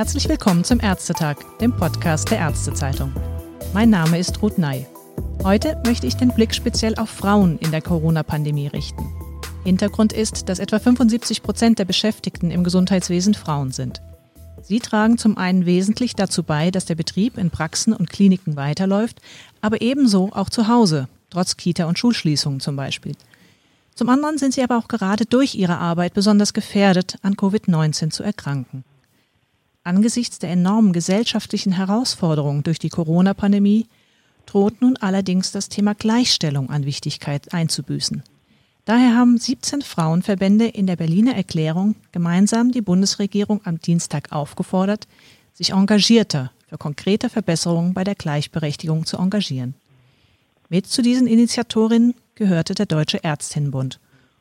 Herzlich willkommen zum Ärztetag, dem Podcast der Ärztezeitung. Mein Name ist Ruth Ney. Heute möchte ich den Blick speziell auf Frauen in der Corona-Pandemie richten. Hintergrund ist, dass etwa 75 Prozent der Beschäftigten im Gesundheitswesen Frauen sind. Sie tragen zum einen wesentlich dazu bei, dass der Betrieb in Praxen und Kliniken weiterläuft, aber ebenso auch zu Hause, trotz Kita- und Schulschließungen zum Beispiel. Zum anderen sind sie aber auch gerade durch ihre Arbeit besonders gefährdet, an Covid-19 zu erkranken. Angesichts der enormen gesellschaftlichen Herausforderungen durch die Corona-Pandemie droht nun allerdings das Thema Gleichstellung an Wichtigkeit einzubüßen. Daher haben 17 Frauenverbände in der Berliner Erklärung gemeinsam die Bundesregierung am Dienstag aufgefordert, sich engagierter für konkrete Verbesserungen bei der Gleichberechtigung zu engagieren. Mit zu diesen Initiatorinnen gehörte der Deutsche Ärztinnenbund.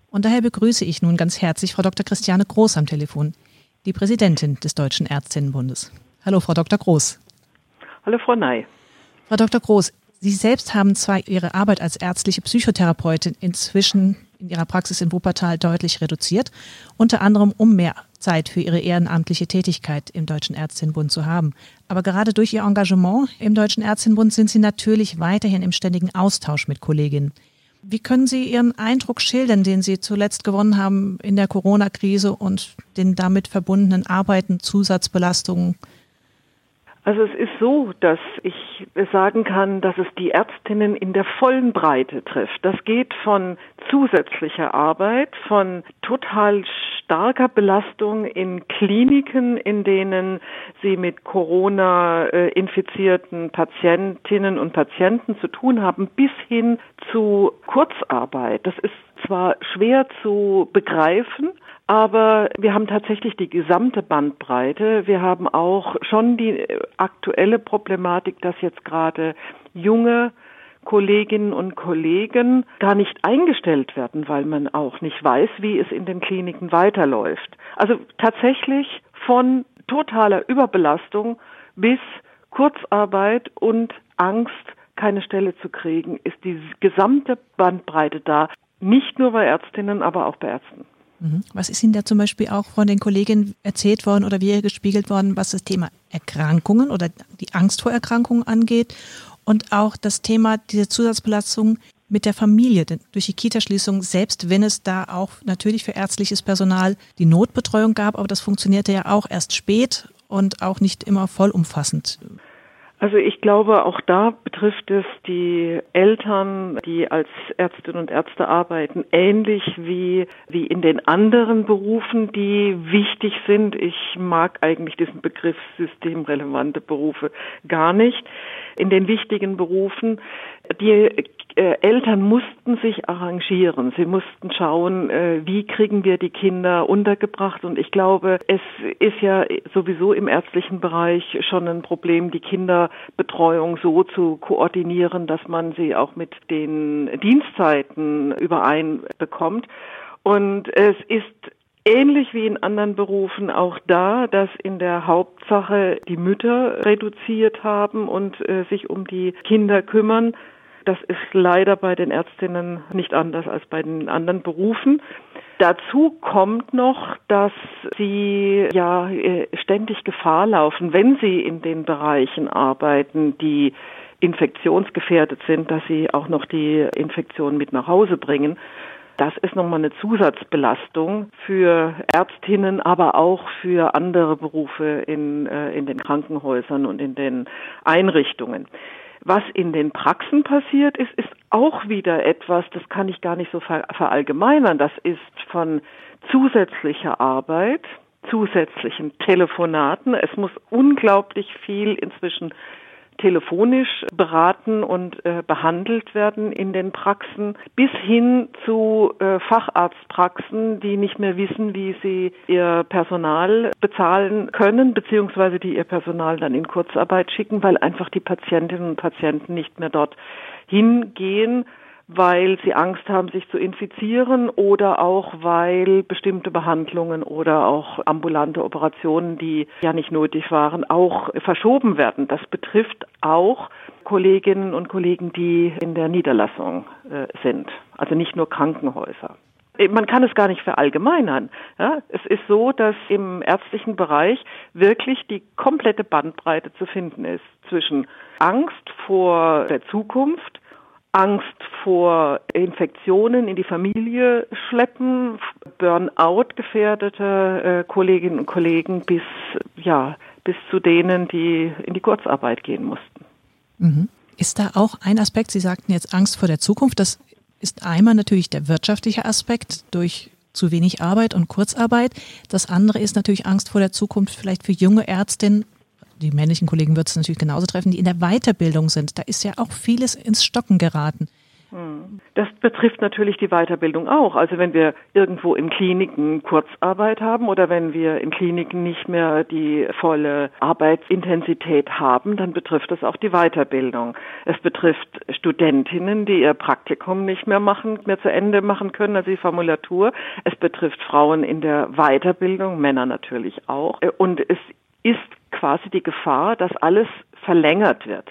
Und daher begrüße ich nun ganz herzlich Frau Dr. Christiane Groß am Telefon die Präsidentin des Deutschen Ärztinnenbundes. Hallo, Frau Dr. Groß. Hallo, Frau Ney. Frau Dr. Groß, Sie selbst haben zwar Ihre Arbeit als ärztliche Psychotherapeutin inzwischen in Ihrer Praxis in Wuppertal deutlich reduziert, unter anderem um mehr Zeit für Ihre ehrenamtliche Tätigkeit im Deutschen Ärztinnenbund zu haben. Aber gerade durch Ihr Engagement im Deutschen Ärztinnenbund sind Sie natürlich weiterhin im ständigen Austausch mit Kolleginnen. Wie können Sie Ihren Eindruck schildern, den Sie zuletzt gewonnen haben in der Corona-Krise und den damit verbundenen Arbeiten, Zusatzbelastungen? Also es ist so, dass ich sagen kann, dass es die Ärztinnen in der vollen Breite trifft. Das geht von zusätzlicher Arbeit, von total starker Belastung in Kliniken, in denen sie mit Corona äh, infizierten Patientinnen und Patienten zu tun haben, bis hin zu Kurzarbeit. Das ist zwar schwer zu begreifen, aber wir haben tatsächlich die gesamte Bandbreite. Wir haben auch schon die aktuelle Problematik, dass jetzt gerade junge Kolleginnen und Kollegen gar nicht eingestellt werden, weil man auch nicht weiß, wie es in den Kliniken weiterläuft. Also tatsächlich von totaler Überbelastung bis Kurzarbeit und Angst, keine Stelle zu kriegen, ist die gesamte Bandbreite da. Nicht nur bei Ärztinnen, aber auch bei Ärzten. Mhm. Was ist Ihnen da zum Beispiel auch von den Kolleginnen erzählt worden oder wie gespiegelt worden, was das Thema Erkrankungen oder die Angst vor Erkrankungen angeht und auch das Thema diese Zusatzbelastung mit der Familie, denn durch die Kitaschließung, selbst wenn es da auch natürlich für ärztliches Personal die Notbetreuung gab, aber das funktionierte ja auch erst spät und auch nicht immer vollumfassend. Also ich glaube, auch da betrifft es die Eltern, die als Ärztinnen und Ärzte arbeiten, ähnlich wie, wie in den anderen Berufen, die wichtig sind. Ich mag eigentlich diesen Begriff systemrelevante Berufe gar nicht. In den wichtigen Berufen, die äh, Eltern mussten sich arrangieren. Sie mussten schauen, äh, wie kriegen wir die Kinder untergebracht. Und ich glaube, es ist ja sowieso im ärztlichen Bereich schon ein Problem, die Kinderbetreuung so zu koordinieren, dass man sie auch mit den Dienstzeiten übereinbekommt. Und es ist ähnlich wie in anderen Berufen auch da, dass in der Hauptsache die Mütter reduziert haben und äh, sich um die Kinder kümmern. Das ist leider bei den Ärztinnen nicht anders als bei den anderen Berufen. Dazu kommt noch, dass sie ja äh, ständig Gefahr laufen, wenn sie in den Bereichen arbeiten, die infektionsgefährdet sind, dass sie auch noch die Infektion mit nach Hause bringen. Das ist nochmal eine Zusatzbelastung für Ärztinnen, aber auch für andere Berufe in, äh, in den Krankenhäusern und in den Einrichtungen. Was in den Praxen passiert ist, ist auch wieder etwas, das kann ich gar nicht so verallgemeinern. Das ist von zusätzlicher Arbeit, zusätzlichen Telefonaten. Es muss unglaublich viel inzwischen telefonisch beraten und äh, behandelt werden in den Praxen, bis hin zu äh, Facharztpraxen, die nicht mehr wissen, wie sie ihr Personal bezahlen können, beziehungsweise die ihr Personal dann in Kurzarbeit schicken, weil einfach die Patientinnen und Patienten nicht mehr dort hingehen weil sie Angst haben, sich zu infizieren oder auch weil bestimmte Behandlungen oder auch ambulante Operationen, die ja nicht nötig waren, auch verschoben werden. Das betrifft auch Kolleginnen und Kollegen, die in der Niederlassung äh, sind, also nicht nur Krankenhäuser man kann es gar nicht verallgemeinern. Ja, es ist so, dass im ärztlichen Bereich wirklich die komplette Bandbreite zu finden ist zwischen Angst vor der Zukunft, Angst vor Infektionen in die Familie schleppen, Burnout gefährdete äh, Kolleginnen und Kollegen bis ja bis zu denen, die in die Kurzarbeit gehen mussten. Mhm. Ist da auch ein Aspekt? Sie sagten jetzt Angst vor der Zukunft. Das ist einmal natürlich der wirtschaftliche Aspekt durch zu wenig Arbeit und Kurzarbeit. Das andere ist natürlich Angst vor der Zukunft vielleicht für junge Ärztinnen die männlichen Kollegen wird es natürlich genauso treffen, die in der Weiterbildung sind. Da ist ja auch vieles ins Stocken geraten. Hm. Das betrifft natürlich die Weiterbildung auch. Also wenn wir irgendwo in Kliniken Kurzarbeit haben oder wenn wir in Kliniken nicht mehr die volle Arbeitsintensität haben, dann betrifft das auch die Weiterbildung. Es betrifft Studentinnen, die ihr Praktikum nicht mehr machen, mehr zu Ende machen können, also die Formulatur. Es betrifft Frauen in der Weiterbildung, Männer natürlich auch. Und es ist quasi die Gefahr, dass alles verlängert wird.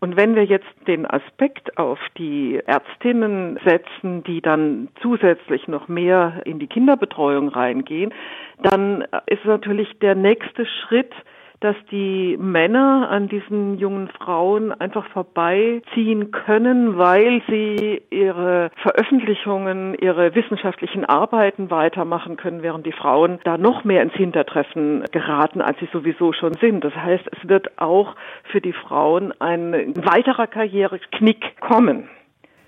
Und wenn wir jetzt den Aspekt auf die Ärztinnen setzen, die dann zusätzlich noch mehr in die Kinderbetreuung reingehen, dann ist natürlich der nächste Schritt, dass die Männer an diesen jungen Frauen einfach vorbeiziehen können, weil sie ihre Veröffentlichungen, ihre wissenschaftlichen Arbeiten weitermachen können, während die Frauen da noch mehr ins Hintertreffen geraten, als sie sowieso schon sind. Das heißt, es wird auch für die Frauen ein weiterer Karriereknick kommen.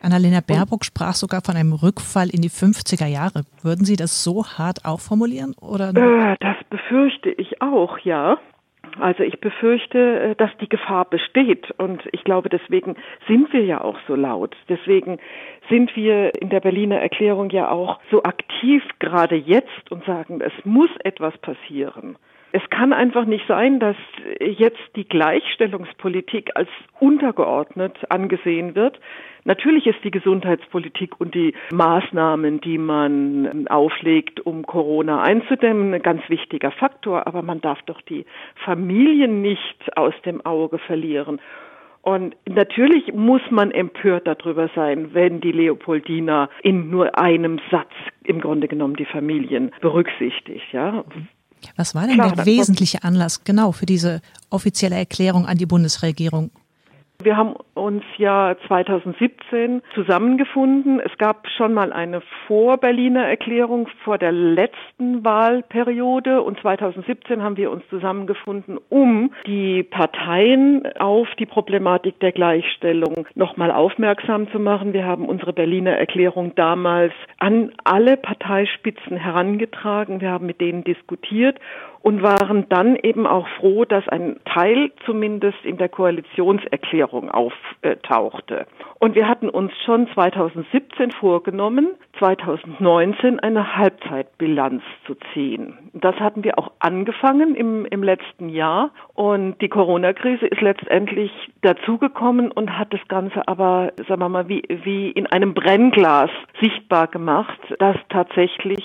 Annalena Baerbock sprach sogar von einem Rückfall in die 50er Jahre. Würden Sie das so hart auch formulieren? Oder? Äh, das befürchte ich auch, ja. Also ich befürchte, äh, dass die Gefahr besteht und ich glaube, deswegen sind wir ja auch so laut. Deswegen sind wir in der Berliner Erklärung ja auch so aktiv gerade jetzt und sagen, es muss etwas passieren. Es kann einfach nicht sein, dass jetzt die Gleichstellungspolitik als untergeordnet angesehen wird. Natürlich ist die Gesundheitspolitik und die Maßnahmen, die man auflegt, um Corona einzudämmen, ein ganz wichtiger Faktor, aber man darf doch die Familien nicht aus dem Auge verlieren. Und natürlich muss man empört darüber sein, wenn die Leopoldina in nur einem Satz im Grunde genommen die Familien berücksichtigt, ja. Was war denn Klar, der wesentliche Anlass genau für diese offizielle Erklärung an die Bundesregierung? Wir haben uns ja 2017 zusammengefunden. Es gab schon mal eine Vor-Berliner Erklärung vor der letzten Wahlperiode und 2017 haben wir uns zusammengefunden, um die Parteien auf die Problematik der Gleichstellung nochmal aufmerksam zu machen. Wir haben unsere Berliner Erklärung damals an alle Parteispitzen herangetragen. Wir haben mit denen diskutiert und waren dann eben auch froh, dass ein Teil zumindest in der Koalitionserklärung auftauchte. Und wir hatten uns schon 2017 vorgenommen, 2019 eine Halbzeitbilanz zu ziehen. Das hatten wir auch angefangen im, im letzten Jahr und die Corona-Krise ist letztendlich dazugekommen und hat das Ganze aber, sagen wir mal, wie, wie in einem Brennglas sichtbar gemacht, dass tatsächlich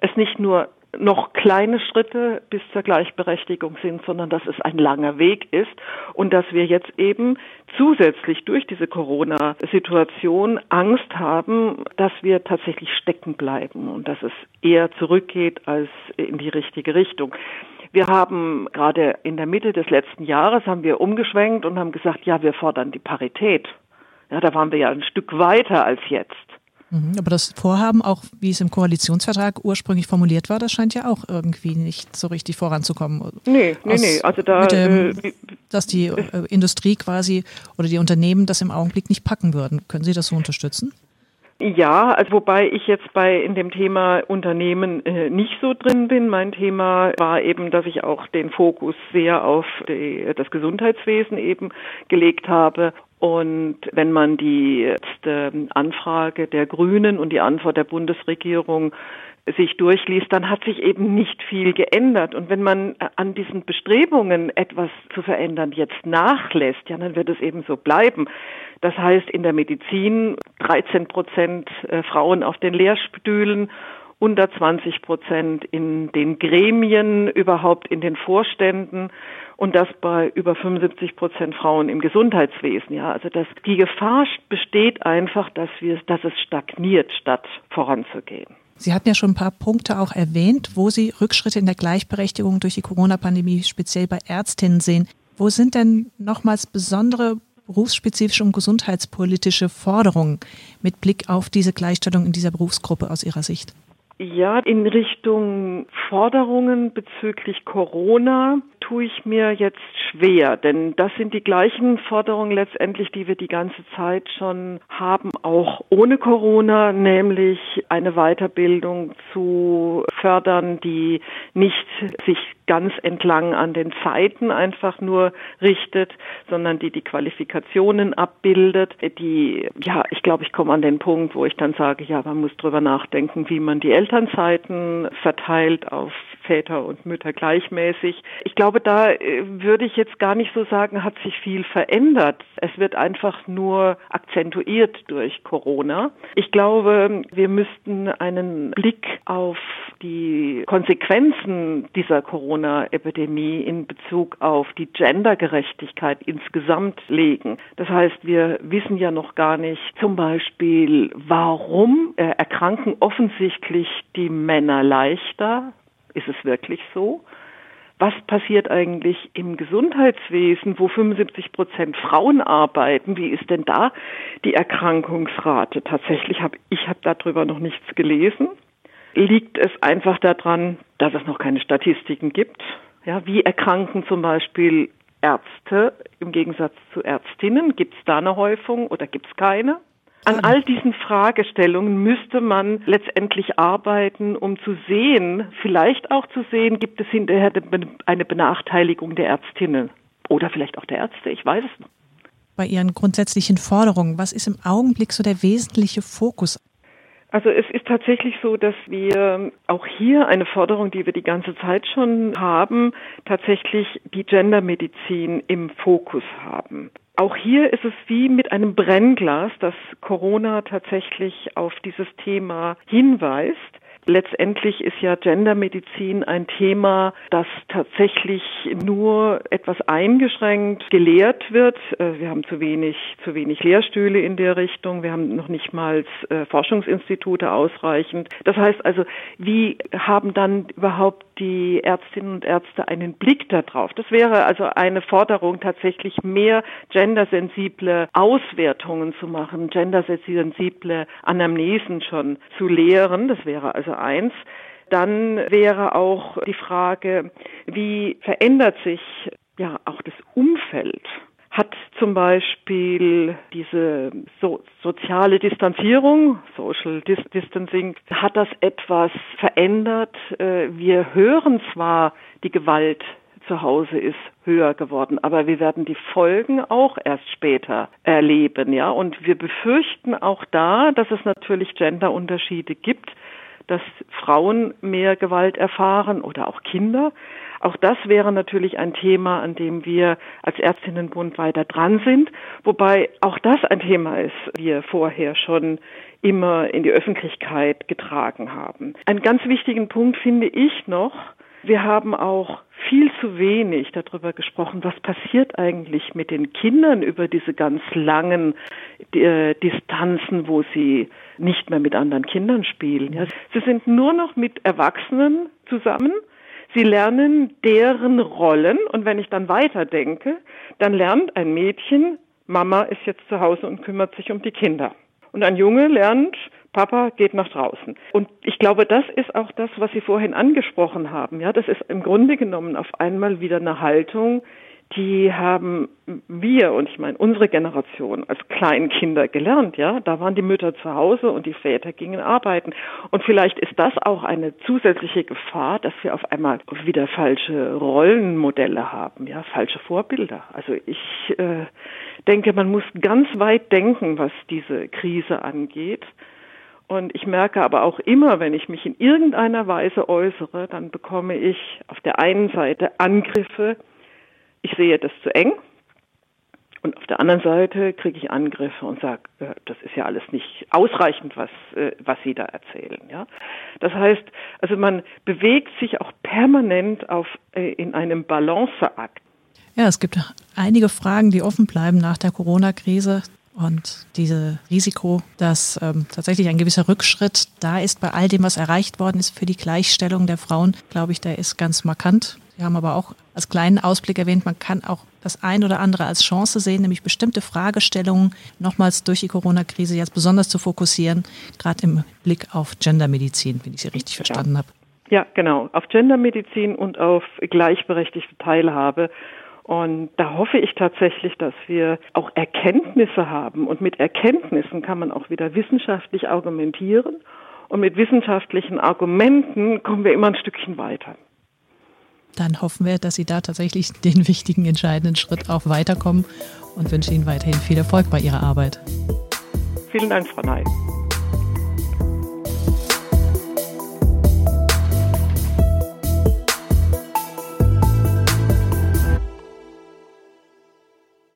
es nicht nur noch kleine Schritte bis zur Gleichberechtigung sind, sondern dass es ein langer Weg ist und dass wir jetzt eben zusätzlich durch diese Corona-Situation Angst haben, dass wir tatsächlich stecken bleiben und dass es eher zurückgeht als in die richtige Richtung. Wir haben gerade in der Mitte des letzten Jahres haben wir umgeschwenkt und haben gesagt, ja, wir fordern die Parität. Ja, da waren wir ja ein Stück weiter als jetzt. Mhm, aber das Vorhaben, auch wie es im Koalitionsvertrag ursprünglich formuliert war, das scheint ja auch irgendwie nicht so richtig voranzukommen. Nee, nee, Aus, nee. Also da, dem, äh, dass die äh, Industrie quasi oder die Unternehmen das im Augenblick nicht packen würden. Können Sie das so unterstützen? Ja, also wobei ich jetzt bei in dem Thema Unternehmen äh, nicht so drin bin. Mein Thema war eben, dass ich auch den Fokus sehr auf die, das Gesundheitswesen eben gelegt habe Und wenn man die Anfrage der Grünen und die Antwort der Bundesregierung sich durchliest, dann hat sich eben nicht viel geändert. Und wenn man an diesen Bestrebungen, etwas zu verändern, jetzt nachlässt, ja, dann wird es eben so bleiben. Das heißt, in der Medizin 13 Prozent äh, Frauen auf den Lehrstühlen, unter 20 Prozent in den Gremien, überhaupt in den Vorständen und das bei über 75 Prozent Frauen im Gesundheitswesen. Ja, also das, die Gefahr besteht einfach, dass wir, dass es stagniert, statt voranzugehen. Sie hatten ja schon ein paar Punkte auch erwähnt, wo Sie Rückschritte in der Gleichberechtigung durch die Corona-Pandemie speziell bei Ärztinnen sehen. Wo sind denn nochmals besondere berufsspezifische und gesundheitspolitische Forderungen mit Blick auf diese Gleichstellung in dieser Berufsgruppe aus Ihrer Sicht? Ja, in Richtung Forderungen bezüglich Corona tue ich mir jetzt schwer, denn das sind die gleichen Forderungen letztendlich, die wir die ganze Zeit schon haben, auch ohne Corona, nämlich eine Weiterbildung zu fördern, die nicht sich ganz entlang an den Zeiten einfach nur richtet, sondern die die Qualifikationen abbildet, die, ja, ich glaube, ich komme an den Punkt, wo ich dann sage, ja, man muss drüber nachdenken, wie man die Elternzeiten verteilt auf Väter und Mütter gleichmäßig. Ich glaube, da äh, würde ich jetzt gar nicht so sagen, hat sich viel verändert. Es wird einfach nur akzentuiert durch Corona. Ich glaube, wir müssten einen Blick auf die Konsequenzen dieser Corona-Epidemie in Bezug auf die Gendergerechtigkeit insgesamt legen. Das heißt, wir wissen ja noch gar nicht zum Beispiel, warum äh, erkranken offensichtlich die Männer leichter ist es wirklich so? Was passiert eigentlich im Gesundheitswesen, wo 75 Prozent Frauen arbeiten? Wie ist denn da die Erkrankungsrate? Tatsächlich habe ich habe darüber noch nichts gelesen. Liegt es einfach daran, dass es noch keine Statistiken gibt? Ja, wie erkranken zum Beispiel Ärzte im Gegensatz zu Ärztinnen? Gibt es da eine Häufung oder gibt es keine? An all diesen Fragestellungen müsste man letztendlich arbeiten, um zu sehen, vielleicht auch zu sehen, gibt es hinterher eine Benachteiligung der Ärztinnen oder vielleicht auch der Ärzte, ich weiß es nicht. Bei Ihren grundsätzlichen Forderungen, was ist im Augenblick so der wesentliche Fokus? Also es ist tatsächlich so, dass wir auch hier eine Forderung, die wir die ganze Zeit schon haben, tatsächlich die Gendermedizin im Fokus haben. Auch hier ist es wie mit einem Brennglas, dass Corona tatsächlich auf dieses Thema hinweist. Letztendlich ist ja Gendermedizin ein Thema, das tatsächlich nur etwas eingeschränkt gelehrt wird. Äh, wir haben zu wenig, zu wenig Lehrstühle in der Richtung. Wir haben noch nicht mal äh, Forschungsinstitute ausreichend. Das heißt also, wie haben dann überhaupt die Ärztinnen und Ärzte einen Blick darauf? Das wäre also eine Forderung, tatsächlich mehr gendersensible Auswertungen zu machen, gendersensible Anamnesen schon zu lehren. Das wäre also eins. Dann wäre auch die Frage, wie verändert sich ja auch das Umfeld? Hat zum Beispiel diese so, soziale Distanzierung, Social Dis Distancing, hat das etwas verändert? Äh, wir hören zwar, die Gewalt zu Hause ist höher geworden, aber wir werden die Folgen auch erst später erleben, ja. Und wir befürchten auch da, dass es natürlich Genderunterschiede gibt dass Frauen mehr Gewalt erfahren oder auch Kinder. Auch das wäre natürlich ein Thema, an dem wir als Ärztinnenbund weiter dran sind, wobei auch das ein Thema ist, wir vorher schon immer in die Öffentlichkeit getragen haben. Einen ganz wichtigen Punkt finde ich noch, wir haben auch viel zu wenig darüber gesprochen, was passiert eigentlich mit den Kindern über diese ganz langen äh, Distanzen, wo sie nicht mehr mit anderen Kindern spielen. Ja. Sie sind nur noch mit Erwachsenen zusammen. Sie lernen deren Rollen und wenn ich dann weiterdenke, dann lernt ein Mädchen, Mama ist jetzt zu Hause und kümmert sich um die Kinder. Und ein Junge lernt, Papa geht nach draußen. Und ich glaube, das ist auch das, was Sie vorhin angesprochen haben. Ja, das ist im Grunde genommen auf einmal wieder eine Haltung, die haben wir und ich meine unsere Generation als Kleinkinder gelernt, ja. Da waren die Mütter zu Hause und die Väter gingen arbeiten. Und vielleicht ist das auch eine zusätzliche Gefahr, dass wir auf einmal wieder falsche Rollenmodelle haben, ja, falsche Vorbilder. Also ich äh, denke, man muss ganz weit denken, was diese Krise angeht. Und ich merke aber auch immer, wenn ich mich in irgendeiner Weise äußere, dann bekomme ich auf der einen Seite Angriffe, ich sehe das zu eng. Und auf der anderen Seite kriege ich Angriffe und sage, äh, das ist ja alles nicht ausreichend, was, äh, was Sie da erzählen. Ja? Das heißt, also man bewegt sich auch permanent auf, äh, in einem Balanceakt. Ja, es gibt einige Fragen, die offen bleiben nach der Corona-Krise. Und dieses Risiko, dass ähm, tatsächlich ein gewisser Rückschritt da ist bei all dem, was erreicht worden ist für die Gleichstellung der Frauen, glaube ich, der ist ganz markant. Wir haben aber auch als kleinen Ausblick erwähnt, man kann auch das ein oder andere als Chance sehen, nämlich bestimmte Fragestellungen nochmals durch die Corona-Krise jetzt besonders zu fokussieren, gerade im Blick auf Gendermedizin, wenn ich Sie richtig verstanden ja. habe. Ja, genau, auf Gendermedizin und auf gleichberechtigte Teilhabe. Und da hoffe ich tatsächlich, dass wir auch Erkenntnisse haben. Und mit Erkenntnissen kann man auch wieder wissenschaftlich argumentieren. Und mit wissenschaftlichen Argumenten kommen wir immer ein Stückchen weiter dann hoffen wir, dass Sie da tatsächlich den wichtigen, entscheidenden Schritt auch weiterkommen und wünsche Ihnen weiterhin viel Erfolg bei Ihrer Arbeit. Vielen Dank, Frau Ney.